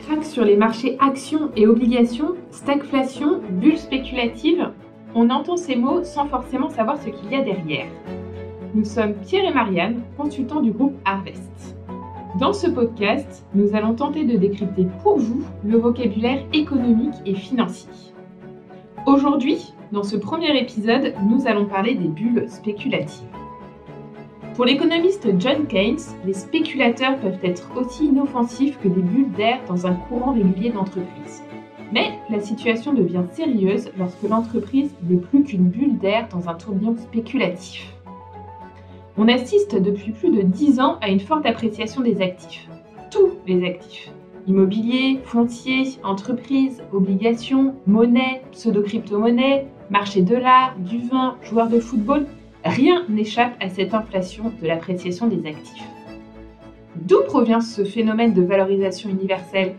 Craque sur les marchés actions et obligations, stagflation, bulle spéculative, on entend ces mots sans forcément savoir ce qu'il y a derrière. Nous sommes Pierre et Marianne, consultants du groupe Harvest. Dans ce podcast, nous allons tenter de décrypter pour vous le vocabulaire économique et financier. Aujourd'hui, dans ce premier épisode, nous allons parler des bulles spéculatives. Pour l'économiste John Keynes, les spéculateurs peuvent être aussi inoffensifs que des bulles d'air dans un courant régulier d'entreprise. Mais la situation devient sérieuse lorsque l'entreprise n'est plus qu'une bulle d'air dans un tourbillon spéculatif. On assiste depuis plus de 10 ans à une forte appréciation des actifs. Tous les actifs. Immobilier, foncier, entreprises, obligations, monnaie, pseudo-crypto-monnaie, marché de l'art, du vin, joueurs de football, Rien n'échappe à cette inflation de l'appréciation des actifs. D'où provient ce phénomène de valorisation universelle?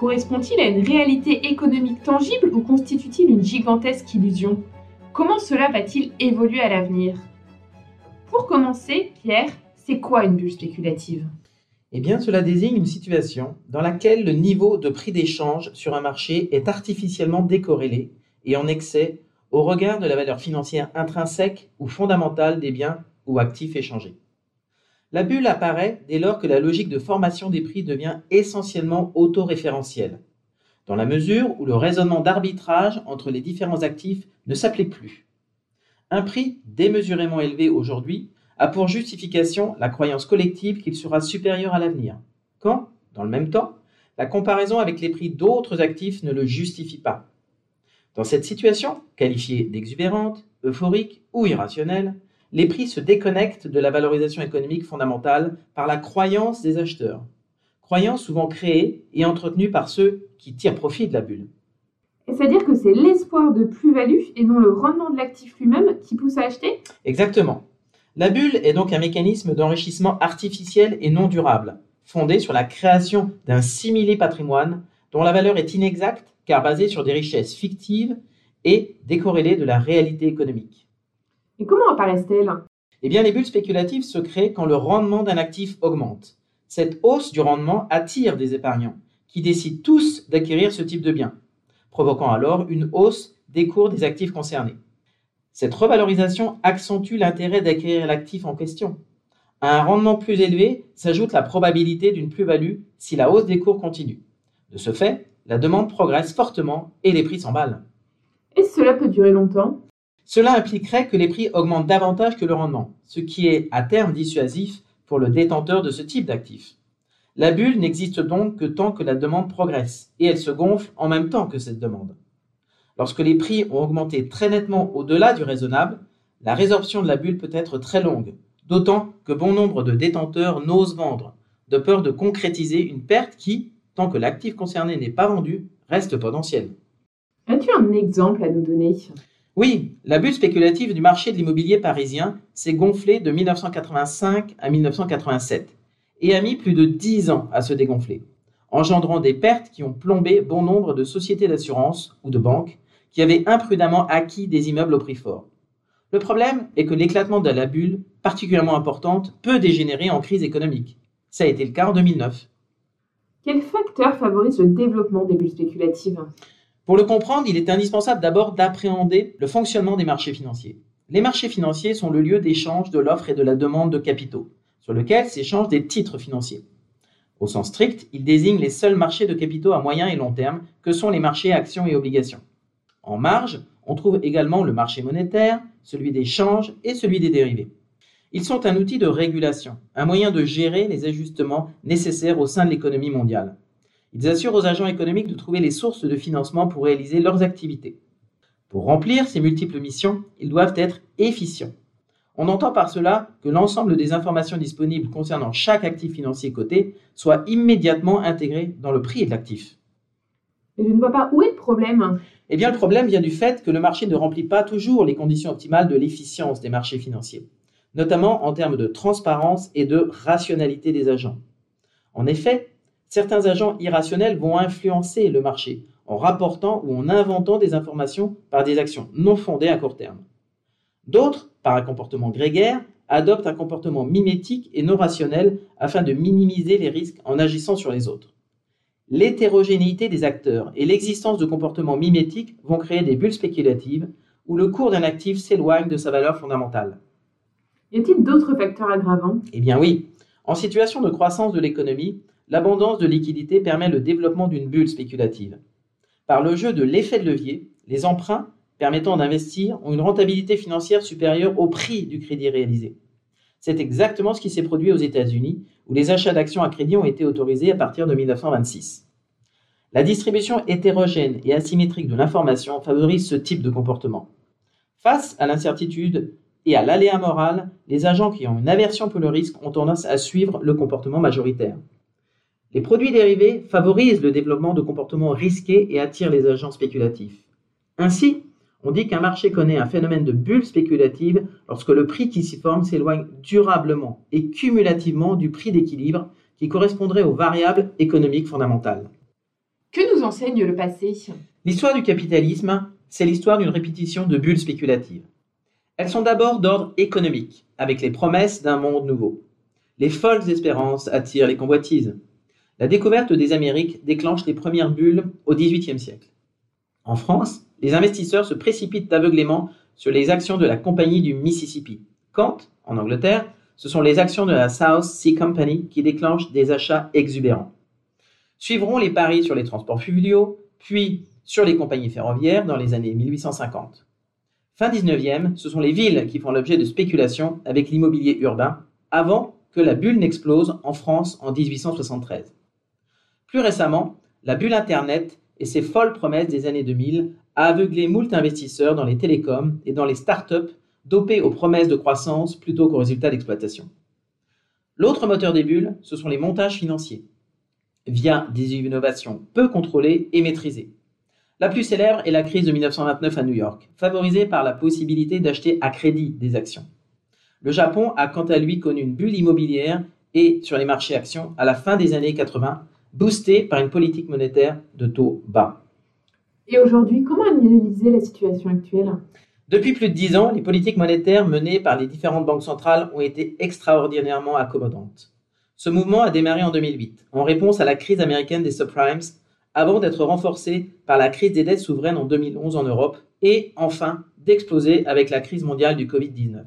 Correspond-il à une réalité économique tangible ou constitue-t-il une gigantesque illusion? Comment cela va-t-il évoluer à l'avenir? Pour commencer, Pierre, c'est quoi une bulle spéculative? Eh bien, cela désigne une situation dans laquelle le niveau de prix d'échange sur un marché est artificiellement décorrélé et en excès au regard de la valeur financière intrinsèque ou fondamentale des biens ou actifs échangés. La bulle apparaît dès lors que la logique de formation des prix devient essentiellement autoréférentielle, dans la mesure où le raisonnement d'arbitrage entre les différents actifs ne s'applique plus. Un prix démesurément élevé aujourd'hui a pour justification la croyance collective qu'il sera supérieur à l'avenir, quand, dans le même temps, la comparaison avec les prix d'autres actifs ne le justifie pas. Dans cette situation, qualifiée d'exubérante, euphorique ou irrationnelle, les prix se déconnectent de la valorisation économique fondamentale par la croyance des acheteurs, croyance souvent créée et entretenue par ceux qui tirent profit de la bulle. C'est-à-dire que c'est l'espoir de plus-value et non le rendement de l'actif lui-même qui pousse à acheter? Exactement. La bulle est donc un mécanisme d'enrichissement artificiel et non durable, fondé sur la création d'un simili patrimoine dont la valeur est inexacte car basée sur des richesses fictives et décorrélées de la réalité économique. Et comment apparaissent-elles Eh bien, les bulles spéculatives se créent quand le rendement d'un actif augmente. Cette hausse du rendement attire des épargnants, qui décident tous d'acquérir ce type de bien, provoquant alors une hausse des cours des actifs concernés. Cette revalorisation accentue l'intérêt d'acquérir l'actif en question. À un rendement plus élevé s'ajoute la probabilité d'une plus-value si la hausse des cours continue. De ce fait, la demande progresse fortement et les prix s'emballent. Et cela peut durer longtemps? Cela impliquerait que les prix augmentent davantage que le rendement, ce qui est à terme dissuasif pour le détenteur de ce type d'actif. La bulle n'existe donc que tant que la demande progresse, et elle se gonfle en même temps que cette demande. Lorsque les prix ont augmenté très nettement au-delà du raisonnable, la résorption de la bulle peut être très longue, d'autant que bon nombre de détenteurs n'osent vendre, de peur de concrétiser une perte qui, tant que l'actif concerné n'est pas vendu, reste potentiel. As-tu un exemple à nous donner? Oui, la bulle spéculative du marché de l'immobilier parisien s'est gonflée de 1985 à 1987 et a mis plus de 10 ans à se dégonfler, engendrant des pertes qui ont plombé bon nombre de sociétés d'assurance ou de banques qui avaient imprudemment acquis des immeubles au prix fort. Le problème est que l'éclatement de la bulle, particulièrement importante, peut dégénérer en crise économique. Ça a été le cas en 2009. Quels facteurs favorisent le développement des bulles spéculatives? Pour le comprendre, il est indispensable d'abord d'appréhender le fonctionnement des marchés financiers. Les marchés financiers sont le lieu d'échange de l'offre et de la demande de capitaux, sur lequel s'échangent des titres financiers. Au sens strict, ils désignent les seuls marchés de capitaux à moyen et long terme que sont les marchés actions et obligations. En marge, on trouve également le marché monétaire, celui des changes et celui des dérivés. Ils sont un outil de régulation, un moyen de gérer les ajustements nécessaires au sein de l'économie mondiale. Ils assurent aux agents économiques de trouver les sources de financement pour réaliser leurs activités. Pour remplir ces multiples missions, ils doivent être efficients. On entend par cela que l'ensemble des informations disponibles concernant chaque actif financier coté soit immédiatement intégré dans le prix de l'actif. je ne vois pas où est le problème. Eh bien, le problème vient du fait que le marché ne remplit pas toujours les conditions optimales de l'efficience des marchés financiers notamment en termes de transparence et de rationalité des agents. En effet, certains agents irrationnels vont influencer le marché en rapportant ou en inventant des informations par des actions non fondées à court terme. D'autres, par un comportement grégaire, adoptent un comportement mimétique et non rationnel afin de minimiser les risques en agissant sur les autres. L'hétérogénéité des acteurs et l'existence de comportements mimétiques vont créer des bulles spéculatives où le cours d'un actif s'éloigne de sa valeur fondamentale. Y a-t-il d'autres facteurs aggravants? Eh bien oui. En situation de croissance de l'économie, l'abondance de liquidités permet le développement d'une bulle spéculative. Par le jeu de l'effet de levier, les emprunts permettant d'investir ont une rentabilité financière supérieure au prix du crédit réalisé. C'est exactement ce qui s'est produit aux États-Unis, où les achats d'actions à crédit ont été autorisés à partir de 1926. La distribution hétérogène et asymétrique de l'information favorise ce type de comportement. Face à l'incertitude et à l'aléa moral, les agents qui ont une aversion pour le risque ont tendance à suivre le comportement majoritaire. Les produits dérivés favorisent le développement de comportements risqués et attirent les agents spéculatifs. Ainsi, on dit qu'un marché connaît un phénomène de bulle spéculative lorsque le prix qui s'y forme s'éloigne durablement et cumulativement du prix d'équilibre qui correspondrait aux variables économiques fondamentales. Que nous enseigne le passé? L'histoire du capitalisme, c'est l'histoire d'une répétition de bulles spéculatives. Elles sont d'abord d'ordre économique, avec les promesses d'un monde nouveau. Les folles espérances attirent les convoitises. La découverte des Amériques déclenche les premières bulles au XVIIIe siècle. En France, les investisseurs se précipitent aveuglément sur les actions de la Compagnie du Mississippi, quand, en Angleterre, ce sont les actions de la South Sea Company qui déclenchent des achats exubérants. Suivront les paris sur les transports fluviaux, puis sur les compagnies ferroviaires dans les années 1850. Fin 19e, ce sont les villes qui font l'objet de spéculations avec l'immobilier urbain, avant que la bulle n'explose en France en 1873. Plus récemment, la bulle Internet et ses folles promesses des années 2000 a aveuglé moult investisseurs dans les télécoms et dans les start-up dopés aux promesses de croissance plutôt qu'aux résultats d'exploitation. L'autre moteur des bulles, ce sont les montages financiers, via des innovations peu contrôlées et maîtrisées. La plus célèbre est la crise de 1929 à New York, favorisée par la possibilité d'acheter à crédit des actions. Le Japon a quant à lui connu une bulle immobilière et sur les marchés actions à la fin des années 80, boostée par une politique monétaire de taux bas. Et aujourd'hui, comment analyser la situation actuelle? Depuis plus de dix ans, les politiques monétaires menées par les différentes banques centrales ont été extraordinairement accommodantes. Ce mouvement a démarré en 2008, en réponse à la crise américaine des subprimes, avant d'être renforcé par la crise des dettes souveraines en 2011 en Europe, et enfin d'exploser avec la crise mondiale du Covid-19.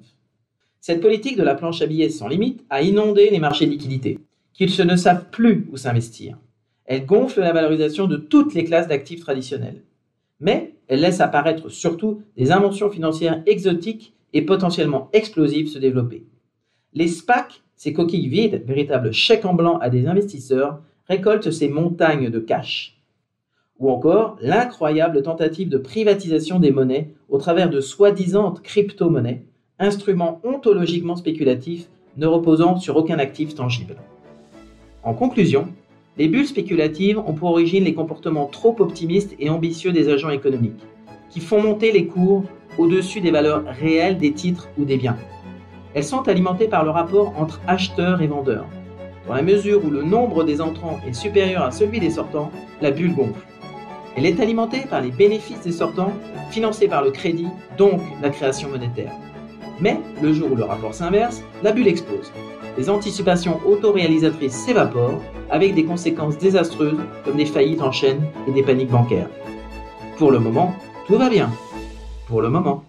Cette politique de la planche à billets sans limite a inondé les marchés de liquidités, qu'ils ne savent plus où s'investir. Elle gonfle la valorisation de toutes les classes d'actifs traditionnels. Mais elle laisse apparaître surtout des inventions financières exotiques et potentiellement explosives se développer. Les SPAC, ces coquilles vides, véritables chèques en blanc à des investisseurs, récoltent ces montagnes de cash. Ou encore l'incroyable tentative de privatisation des monnaies au travers de soi-disant crypto-monnaies, instruments ontologiquement spéculatifs ne reposant sur aucun actif tangible. En conclusion, les bulles spéculatives ont pour origine les comportements trop optimistes et ambitieux des agents économiques, qui font monter les cours au-dessus des valeurs réelles des titres ou des biens. Elles sont alimentées par le rapport entre acheteurs et vendeurs. Dans la mesure où le nombre des entrants est supérieur à celui des sortants, la bulle gonfle. Elle est alimentée par les bénéfices des sortants, financés par le crédit, donc la création monétaire. Mais le jour où le rapport s'inverse, la bulle explose. Les anticipations autoréalisatrices s'évaporent avec des conséquences désastreuses comme des faillites en chaîne et des paniques bancaires. Pour le moment, tout va bien. Pour le moment.